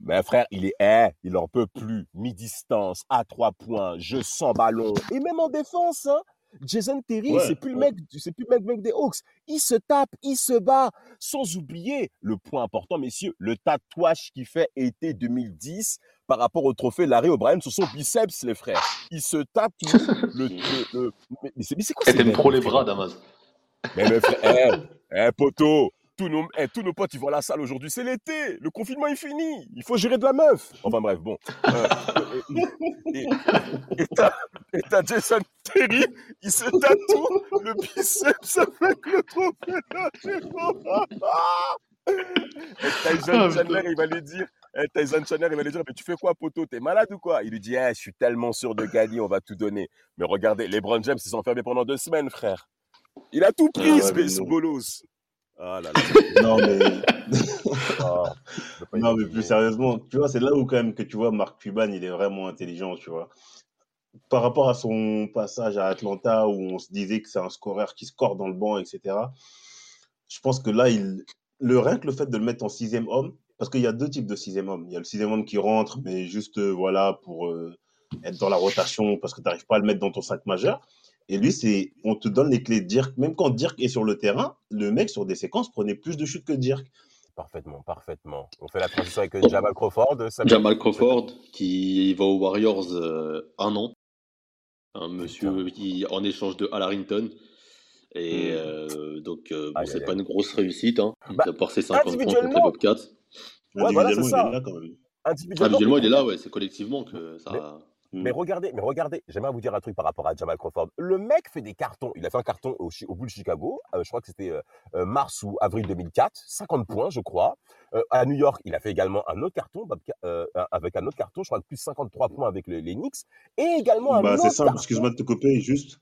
mais frère, il est, eh, il en peut plus. Mi-distance, à trois points, jeu sans ballon. Et même en défense, hein, Jason Terry, Ouais, c'est plus le mec, c'est plus le mec, mec des Hawks. Il se tape, il se bat. Sans oublier le point important, messieurs, le tatouage qu'il fait été 2010 par rapport au trophée Larry O'Brien sur son biceps, les frères. Il se tape le, le- le- mais, mais c'est mais c'est quoi Et t'aimes trop les bras, Damas. mais le frère, eh, eh, poteau, tous nos, eh, tous nos potes, ils vont à la salle aujourd'hui. C'est l'été. Le confinement est fini. Il faut gérer de la meuf. Enfin bref, bon. Euh, et et- et t'as et Jason Terry, il se tatoue le biceps avec le trophée. Et Tyson Ah, Chandler, il va lui dire, eh, Tyson Chandler, il va lui dire, mais tu fais quoi, poteau T'es malade ou quoi Il lui dit, eh, je suis tellement sûr de gagner, on va tout donner. Mais regardez, LeBron James, ils sont enfermés pendant deux semaines, frère. Il a tout Ah pris, ouais, ce, mais ce non. bolos. Ah là là. Non, mais, Ah, non, mais plus sérieusement, tu vois, c'est là où quand même que tu vois Marc Cuban, il est vraiment intelligent, tu vois. Par rapport à son passage à Atlanta où on se disait que c'est un scoreur qui score dans le banc, etc. Je pense que là, il, le rien que le fait de le mettre en sixième homme, parce qu'il y a deux types de sixième homme. Il y a le sixième homme qui rentre, mais juste euh, voilà pour euh, être dans la rotation parce que tu n'arrives pas à le mettre dans ton sac majeur. Et lui, c'est on te donne les clés de Dirk. Même quand Dirk est sur le terrain, le mec sur des séquences prenait plus de chutes que Dirk. Parfaitement, parfaitement. On fait la transition avec euh, Jamal Crawford. Samuel Jamal Crawford, qui va aux Warriors euh, un an. Un monsieur qui, en échange de Al Harrington. Et Mm. euh, donc, euh, bon, c'est pas une grosse réussite. Hein. Bah, il a porté 50 points contre les Bobcats. Ouais, voilà, Individuellement, il est là quand même. Individuellement, Individuellement, il est là, ouais. C'est collectivement que ça. Mais regardez, mais regardez, j'aimerais vous dire un truc par rapport à Jamal Crawford. Le mec fait des cartons. Il a fait un carton au, au Bull Chicago. euh, je crois que c'était euh, euh, mars ou avril 2004. 50 points, je crois. Euh, à New York, il a fait également un autre carton, avec un autre carton. Je crois que plus 53 points avec les, les Knicks. Et également un Bah, autre c'est simple, excuse-moi de te couper, juste.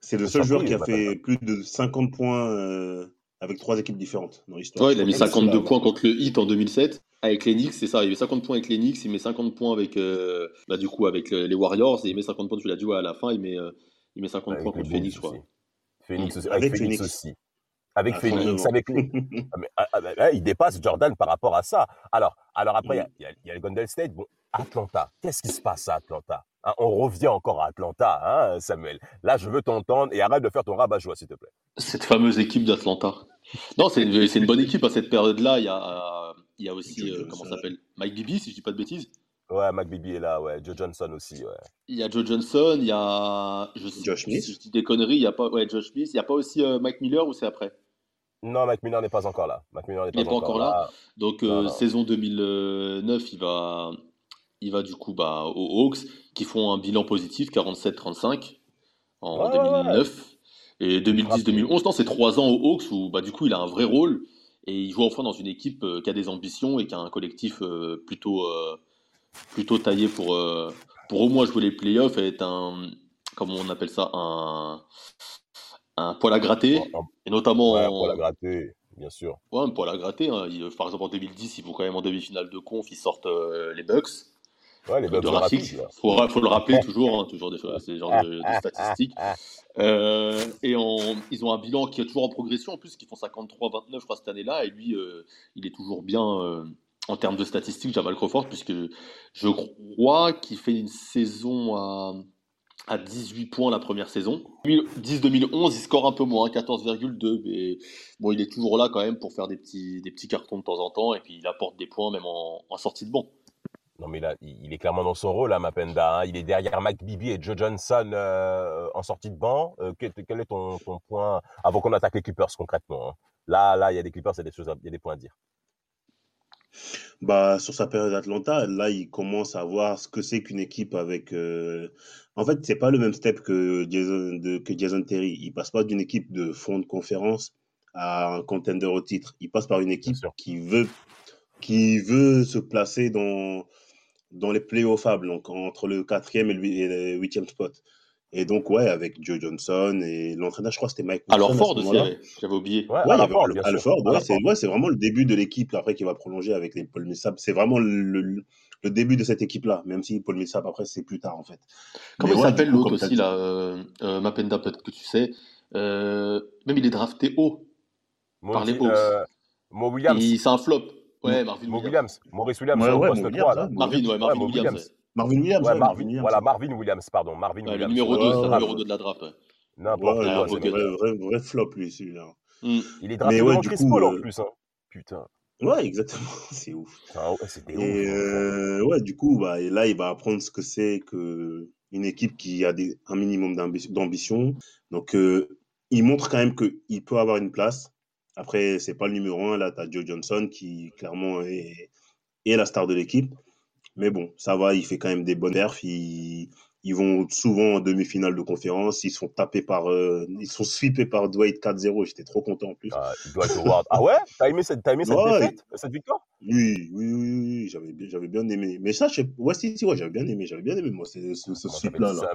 C'est le seul joueur qui a fait plus de 50 points avec trois équipes différentes dans l'histoire. Ouais, il a mis crois pas que c'est 52 là, points contre le Heat en 2007 avec les Knicks, c'est ça. Il met 50 points avec les Knicks, il met 50 points avec, euh, bah, du coup, avec euh, les Warriors et il met 50 points. Tu l'as dit, ouais, à la fin, il met, euh, il met 50 Avec points contre Phoenix, aussi. Phoenix aussi. Avec Avec, Phoenix, Phoenix. aussi. Avec Ah, Phoenix, avec les. Ah, mais, ah, ah, bah, il dépasse Jordan par rapport à ça. Alors, alors après, il y a- Mm. y a le Golden State. Bon, Atlanta. Qu'est-ce qui se passe à Atlanta? Hein, On revient encore à Atlanta, hein, Samuel. Là, je veux t'entendre et arrête de faire ton rabat-joie, s'il te plaît. Cette fameuse équipe d'Atlanta. Non, c'est une, bonne équipe à cette période-là. Il y a, il y a aussi, euh, comment s'appelle? Mike Bibby, si je dis pas de bêtises. Ouais, McBeebe est là, ouais. Joe Johnson aussi, ouais. Il y a Joe Johnson, il y a. Je sais, Josh Smith. Si je dis des conneries, il y a pas. Ouais, Josh Smith. Il n'y a pas aussi euh, Mike Miller ou c'est après? Non, Mac Miller n'est pas encore là. Mac Miller n'est Il pas, n'est pas encore là. Donc, Non, euh, non. saison 2009, il va, il va du coup bah, aux Hawks, qui font un bilan positif, 47-35 en Ouais, ouais, ouais. 2009. Et 2010-2011, non, c'est trois ans aux Hawks où bah, du coup il a un vrai rôle et il joue enfin dans une équipe euh, qui a des ambitions et qui a un collectif euh, plutôt, euh, plutôt taillé pour, pour au moins jouer les playoffs et être un, comment on appelle ça, un, un poil à gratter. Et notamment Ouais, en- pour la gratter, bien sûr. Ouais, un poil à gratter. hein. Il- par exemple, en 2010, ils vont quand même en demi-finale de conf, ils sortent les Bucks Ouais, les de là. Faut, le rappeler (laughs) toujours, hein, toujours des choses, c'est genre de, de (laughs) statistiques. Euh, et ils ont un bilan qui est toujours en progression en plus, qui font 53-29 je crois cette année-là, et lui, euh, il est toujours bien euh, en termes de statistiques, Jamal Crawford, puisque je crois qu'il fait une saison à, à 18 points la première saison. 10-2011, il score un peu moins, 14,2, mais bon, il est toujours là quand même pour faire des petits, des petits cartons de temps en temps, et puis il apporte des points même en, en sortie de banc. Non, mais là, il est clairement dans son rôle, là, Mapenda. hein. Il est derrière Mike Bibby et Joe Johnson euh, en sortie de banc. Euh, quel, quel est ton, ton point avant qu'on attaque les Clippers concrètement hein? Là, là, il y a des Clippers, il y a des choses, il y a des points à dire. Bah, sur sa période Atlanta, là, il commence à voir ce que c'est qu'une équipe avec. euh, En fait, c'est pas le même step que Jason, de, que Jason Terry. Il passe pas d'une équipe de fond de conférence à un contender au titre. Il passe par une équipe qui veut, qui veut se placer dans, dans les playoffables, donc entre le quatrième et le le huitième spot. Et donc, ouais, avec Joe Johnson et l'entraîneur, je crois que c'était Mike Alors Wilson ce Ford aussi, j'avais oublié. Ouais, Ouais, il y Alan avait Ford, sûr. Ford, ouais, c'est ouais, vraiment le début de l'équipe après qui va prolonger avec les Paul Millsap. C'est vraiment le, le- le début de cette équipe-là, même si Paul Millsap après c'est plus tard en fait. Comment Mais il s'appelle l'autre aussi, là euh, euh, Mapenda, peut-être que tu sais. Euh, même il est drafté haut par les Mo, Hawks. euh, Mo Williams. C'est un flop. Ouais, Marvin Mo Williams. Williams. Maurice Williams, Ouais, ouais, poste Mo 3, Williams, là. Marvin, Williams. ouais, Marvin Williams. Williams. Marvin Williams, Ouais, Marvin, Williams. voilà. Marvin Williams, pardon. Marvin Ouais, le Williams. numéro ouais. 2, c'est Ouais, le ouais, numéro ouais. 2 de la draft. ouais. N'importe quoi, vrai, vrai, vrai flop lui celui-là. Hmm. Il est drafté ouais, devant Chris Paul en euh, plus. Hein. Putain. ouais, exactement, (laughs) c'est ouf. Putain, ouais, C'était ouf. Et euh, ouais, du coup, bah, et là, il va apprendre ce que c'est que une équipe qui a des, un minimum d'ambi- d'ambition. Donc, euh, il montre quand même qu'il peut avoir une place. Après, c'est pas le numéro un. Là, tu as Joe Johnson qui, clairement, est, est la star de l'équipe. Mais bon, ça va, il fait quand même des bonnes perfs. Ils, ils vont souvent en demi-finale de conférence. Ils sont tapés par, euh, ils sont sweepés par Dwight 4-0. J'étais trop content en plus. Ah, Dwight Howard. Ah ouais? T'as aimé cette, t'as aimé cette Ouais. défaite? Cette victoire? Oui, oui, oui, j'avais bien, j'avais bien aimé. Mais ça, je sais, ouais, si, si, ouais, j'avais bien aimé, j'avais bien aimé, moi, ce, ce, ce sweep-là, là.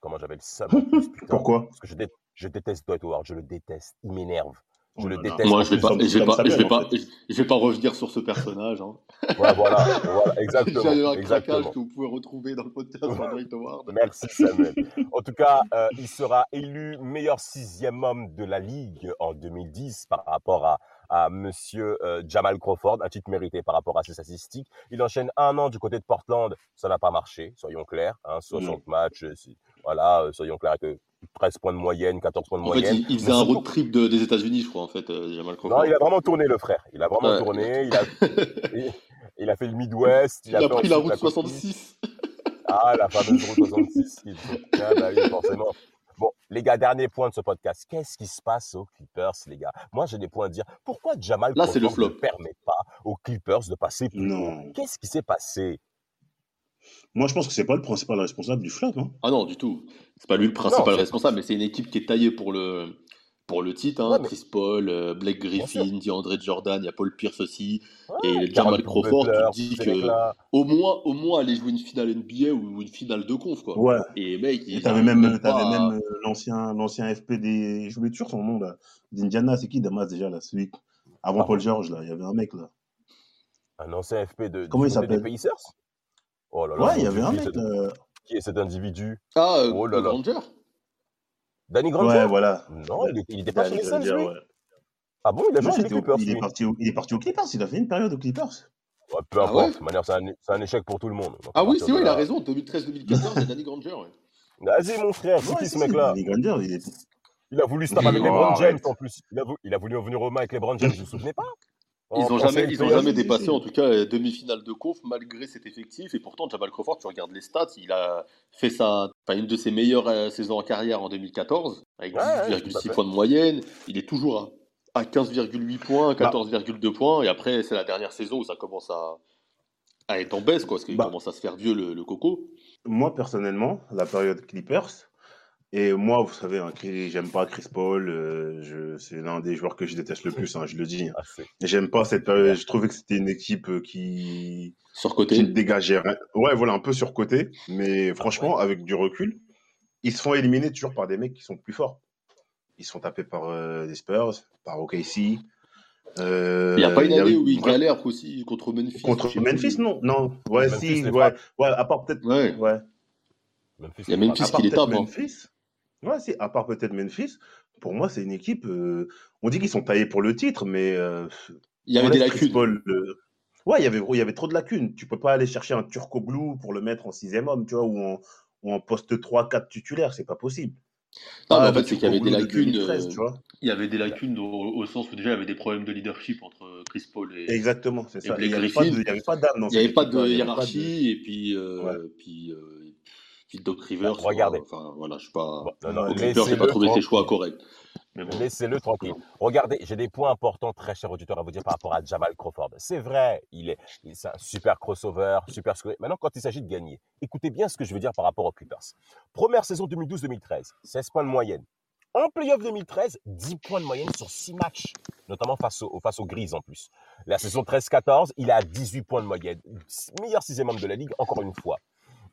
Comment j'avais le putain. (laughs) Pourquoi? Parce que je, dé- je déteste Dwight Howard. Je le déteste. Il m'énerve. Je Oh le déteste. Moi, en je vais pas, je vais pas, je Samuel, vais en pas, fait. je vais pas revenir sur ce personnage. Hein. Ouais, voilà, voilà, (laughs) exactement. J'avais un craquage que vous pouvez retrouver dans le podcast sur Dwight Howard. (laughs) Merci Samuel. En tout cas, euh, il sera élu meilleur sixième homme de la ligue en 2010 par rapport à, à Monsieur euh, Jamal Crawford, un titre mérité par rapport à ses statistiques. Il enchaîne un an du côté de Portland, ça n'a pas marché, soyons clairs. Hein, 60 matchs, euh, voilà, euh, soyons clairs euh, 13 points de moyenne, 14 points de En fait, moyenne. il, il faisait un road trip de- des États-Unis, je crois, en fait, euh, Jamal Crawford. Non, il a vraiment tourné le frère. Il a vraiment Ouais. tourné. Il a, (laughs) il, il a fait le Midwest. Il a pris la route côte 66. Ah, la fameuse route 66. qui- Ah, bah oui, forcément. Bon, les gars, dernier point de ce podcast. Qu'est-ce qui se passe aux Clippers, les gars? Moi, j'ai des points à dire. Pourquoi Jamal Là, le ne permet pas aux Clippers de passer plus. Qu'est-ce qui s'est passé? Moi, je pense que c'est pas le principal responsable du flop, hein. Ah non, du tout. C'est pas lui le principal Non, responsable, mais c'est une équipe qui est taillée pour le, pour le titre. Hein. Ouais, mais- Chris Paul, euh, Blake. Griffin, DeAndre Jordan, il y a Paul Pierce aussi. Ouais, Et Jamal Crawford, Butler, tu te dis que au moins, au moins aller jouer une finale NBA ou une finale de conf, quoi. Ouais. Et mec, il t'avais même, pas euh, l'ancien, l'ancien FP des, je toujours son nom, là. D'Indiana, c'est qui, Damas, déjà, là, celui, avant Pardon. Paul George, là. Il y avait un mec, là. Un ancien FP de, Comment il s'appelle? Pacers? Oh là là, Ouais, il y avait un qui est mec, cet- là. Qui est cet individu? Ah, euh, Oh là là. Granger Danny Granger Ouais, voilà. Non, il, est- il était pas chez Danny les Suns, Granger, lui? ouais. Ah bon, il a joué Non, chez les était au- Clippers, il est parti au, il est parti aux Clippers. Il a fait une période aux Clippers. Ouais, peu Ah importe. ouais de toute manière, c'est un, échec pour tout le monde. Ah oui, c'est vrai, il a raison. 2013-2014, c'est Danny Granger. ouais. (laughs) Vas-y, mon frère, c'est qui ce mec-là? Danny Granger, il est... Il a voulu se taper avec Oh, LeBron James en plus. Il a, voulu, il a voulu venir au main avec LeBron James, vous vous souvenez pas? Ils n'ont jamais, ils ont jamais dépassé, en tout cas, la demi-finale de conf, malgré cet effectif. Et pourtant, Jamal Crawford, tu regardes les stats, il a fait sa, enfin, une de ses meilleures euh, saisons en carrière en 2014, avec Ouais, ouais, tout à 18,6 fait. points de moyenne. Il est toujours à, à 15,8 points, Bah. 14,2 points. Et après, c'est la dernière saison où ça commence à, à être en baisse, quoi, parce qu'il Bah. commence à se faire vieux, le, le coco. Moi, personnellement, la période Clippers, et moi, vous savez, hein, j'aime pas Chris Paul, euh, je, c'est l'un des joueurs que je déteste le plus, hein, je le dis. hein. Ah, J'aime pas cette période, je trouvais que c'était une équipe euh, qui, Sur qui dégageait rien. Ouais, voilà, un peu surcoté, mais franchement, avec du recul, ils se font éliminer toujours par des mecs qui sont plus forts. Ils sont tapés par euh, des Spurs, par OKC. Euh, Il n'y a pas une année où il vraiment- galère aussi contre Memphis. Contre Memphis, plus. non Non, ouais, Memphis, si, les ouais, ouais, à part peut-être. Ouais. Ouais. Memphis, Il y a Memphis qui les tape. hein. Memphis. Ouais, si, à part peut-être Memphis. Pour moi, c'est une équipe. euh, on dit qu'ils sont taillés pour le titre, mais. euh, Il y avait des laisse Chris lacunes. Paul, euh, Ouais, il y avait, il y avait trop de lacunes. Tu peux pas aller chercher un Turco Blue pour le mettre en sixième homme, tu vois, ou en, ou en poste 3-4 titulaire, c'est pas possible. Non, mais Ah, en le fait, c'est qu'il y avait des Turco Blue de lacunes. 2013, euh, tu vois. Il y avait des lacunes au, au sens où déjà il y avait des problèmes de leadership entre euh, Chris Paul et. Exactement, c'est Et ça. Blake Il n'y avait, pas de- il y avait pas d'âme dans Il n'y avait pas de équipe-là, il y avait pas hiérarchie, et puis, euh, Ouais. puis, euh, puis Doc Rivers. Bah, regardez. Enfin, voilà, je pas. Bon, non, non, Clippers, j'ai pas trouvé ses tranquille. choix corrects. Mais bon. Laissez-le tranquille. Regardez, j'ai des points importants, très chers auditeurs, à vous dire par rapport à Jamal Crawford. C'est vrai, il est, il- c'est un super crossover, super. Maintenant, quand il s'agit de gagner, écoutez bien ce que je veux dire par rapport aux Clippers. Première saison 2012-2013, 16 points de moyenne. En playoff 2013, 10 points de moyenne sur 6 matchs, notamment face aux, face aux Grises en plus. La saison 13-14, il a 18 points de moyenne. Meilleur sixième homme de la ligue, encore une fois.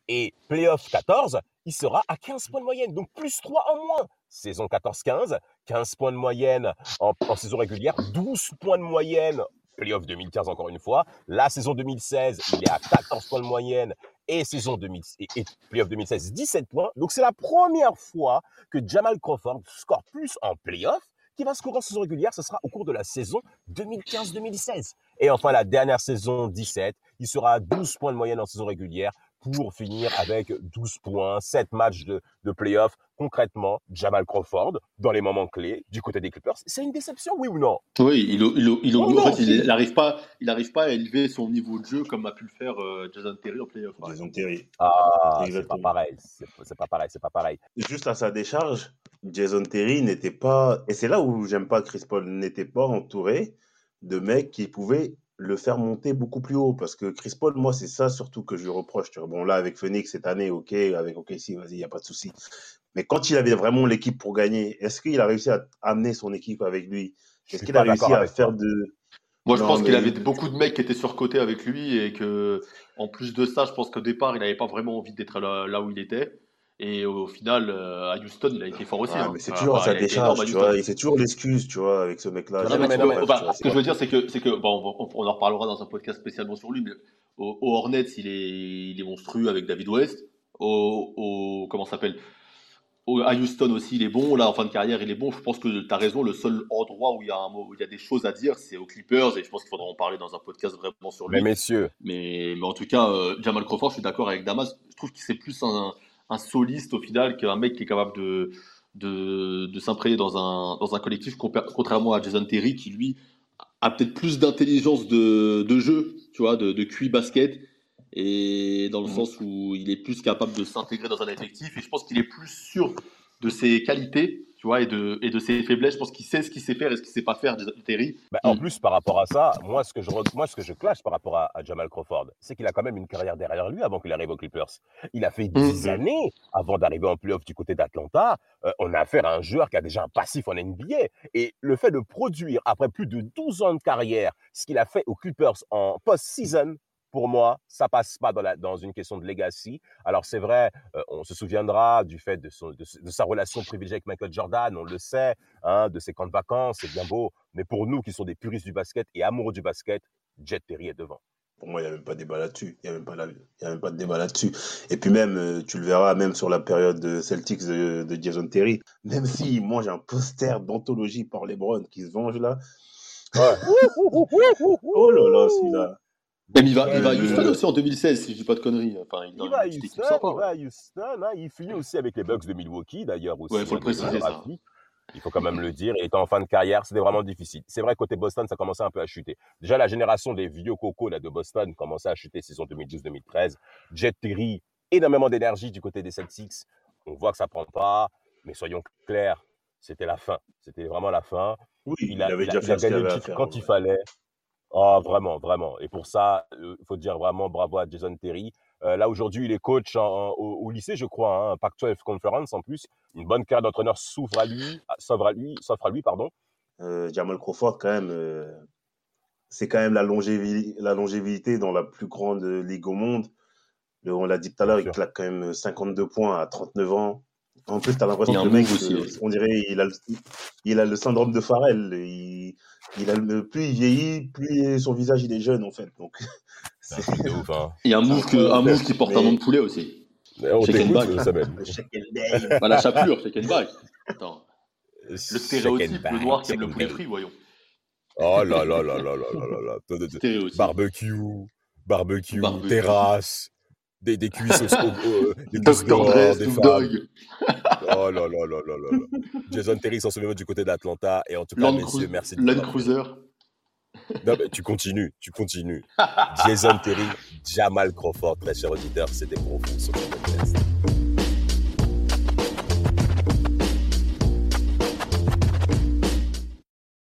Et playoff 14, il sera à 15 points de moyenne, donc plus 3 en moins. Saison 14-15, 15 points de moyenne en, saison régulière, 12 points de moyenne playoff 2015 encore une fois. La saison 2016, il est à 14 points de moyenne et saison 2000, et, playoff 2016, 17 points. Donc c'est la première fois que Jamal Crawford score plus en playoff qui va scorer en saison régulière. Ce sera au cours de la saison 2015-2016. Et enfin, la dernière saison 17, il sera à 12 points de moyenne en saison régulière pour finir avec 12 points, 7 matchs de, de playoff. Concrètement, Jamal Crawford, dans les moments clés du côté des Clippers, c'est une déception, oui ou non? Oui, il n'arrive oh pas, il pas à élever son niveau de jeu comme a pu le faire euh, Jason Terry en playoff. Jason Terry. Ah, c'est pas pareil, c'est pas pareil, c'est pas pareil. Juste à sa décharge, Jason Terry n'était pas, et c'est là où j'aime pas Chris Paul, n'était pas entouré de mecs qui pouvaient le faire monter beaucoup plus haut. Parce que Chris Paul, moi, c'est ça surtout que je lui reproche. Bon, là, avec Phoenix cette année, ok, avec OKC, vas-y, il n'y a pas de souci. Mais quand il avait vraiment l'équipe pour gagner, est-ce qu'il a réussi à amener son équipe avec lui? Est-ce qu'il a réussi à faire de. Moi, je pense qu'il avait beaucoup de mecs qui étaient surcotés avec lui et que, en plus de ça, je pense qu'au départ, il n'avait pas vraiment envie d'être là, où il était. Et au final, euh, à Houston, il a été fort aussi. Hein. mais c'est toujours sa décharge, tu vois. C'est toujours l'excuse, tu vois, avec ce mec-là. ce que je veux dire, c'est que, c'est que bon, on, en reparlera dans un podcast spécialement sur lui, mais au, Hornets, il est, il est monstrueux avec David West. Au, au comment s'appelle? À Houston aussi, il est bon. Là, en fin de carrière, il est bon. Je pense que tu as raison. Le seul endroit où il y a, un mot, où il y a des choses à dire, c'est aux Clippers. Et je pense qu'il faudra en parler dans un podcast vraiment sur lui. Mais messieurs. Mais, mais en tout cas, euh, Jamal Crawford, je suis d'accord avec Damas. Je trouve que c'est plus un, un soliste au final qu'un mec qui est capable de, de, de s'imprégner dans un, dans un collectif, contrairement à Jason Terry qui lui a peut-être plus d'intelligence de, de, jeu, tu vois, de, de QI basket, et dans le mmh. sens où il est plus capable de s'intégrer dans un effectif, et je pense qu'il est plus sûr de ses qualités et de, et de ses faiblesses. Je pense qu'il sait ce qu'il sait faire et ce qu'il sait pas faire, Terry. Bah, en plus, par rapport à ça, moi, ce que je, moi, ce que je clash par rapport à, Jamal Crawford, c'est qu'il a quand même une carrière derrière lui avant qu'il arrive aux Clippers. Il a fait 10 mmh. années avant d'arriver en playoff du côté d'Atlanta. Euh, on a affaire à un joueur qui a déjà un passif en NBA. Et le fait de produire, après plus de 12 ans de carrière, ce qu'il a fait aux Clippers en post-season, pour moi, ça passe pas dans, la, dans une question de legacy. Alors c'est vrai, euh, on se souviendra du fait de, son, de, sa relation privilégiée avec Michael Jordan, on le sait, hein, de ses camps de vacances, c'est bien beau. Mais pour nous qui sommes des puristes du basket et amoureux du basket, Jet Terry est devant. Pour moi, il n'y a même pas de débat là-dessus. Il n'y a, même pas a même pas de débat là-dessus. Et puis même, euh, tu le verras, même sur la période de Celtics de, de Jason Terry, même si moi j'ai un poster d'anthologie par LeBron qui se venge là. Ouais. (laughs) oh là là, celui-là. Même il va, il va à Houston aussi en 2016, si je dis pas de conneries. Enfin, il, va à Houston, il va à Houston, hein, il finit aussi avec les Bucks de Milwaukee d'ailleurs aussi. Ouais, il faut le préciser ça. Il faut quand même le dire. Il était en fin de carrière, c'était vraiment difficile. C'est vrai, côté Boston, ça commençait un peu à chuter. Déjà, la génération des vieux cocos là, de Boston commençait à chuter saison 2012-2013. Jet Terry, énormément d'énergie du côté des Celtics. On voit que ça prend pas, mais soyons clairs, c'était la fin. C'était vraiment la fin. Oui, il, avait déjà fait gagné le titre quand il fallait. Oh, vraiment, vraiment. Et pour ça, il faut dire vraiment bravo à Jason Terry. Euh, là, aujourd'hui, il est coach au, lycée, je crois, hein, Pac-12 Conference en plus. Une bonne carrière d'entraîneur s'ouvre à lui, s'offre à lui, s'offre à lui, pardon. Euh, Jamal Crawford, quand même, euh, c'est quand même la, longévité, la longévité dans la plus grande ligue au monde. on l'a dit tout à l'heure, il claque quand même 52 points à 39 ans. En plus, tu as l'impression que le mec, on dirait, il a, le, il a le syndrome de Pharrell. Il, il a le, plus il vieillit, plus son visage il est jeune en fait. Donc, (laughs) hein. Il y a un move, que, un move qui porte un nom de poulet aussi. On t'écoute, (laughs) la chapelure, shake and bag. Attends. Le stéréotype, le noir qui aime le poulet frit, voyons. Oh là là là là là là là. Barbecue, barbecue, terrasse des, des cuisses au, euh, des des. Oh là là là là là Jason Terry s'en souvient du côté d'Atlanta. Et en tout cas, Land messieurs, merci. Land Cruiser. Non, mais tu continues, tu continues. Jason Terry, Jamal Crawford, très cher auditeur, c'était pour vous sur le podcast.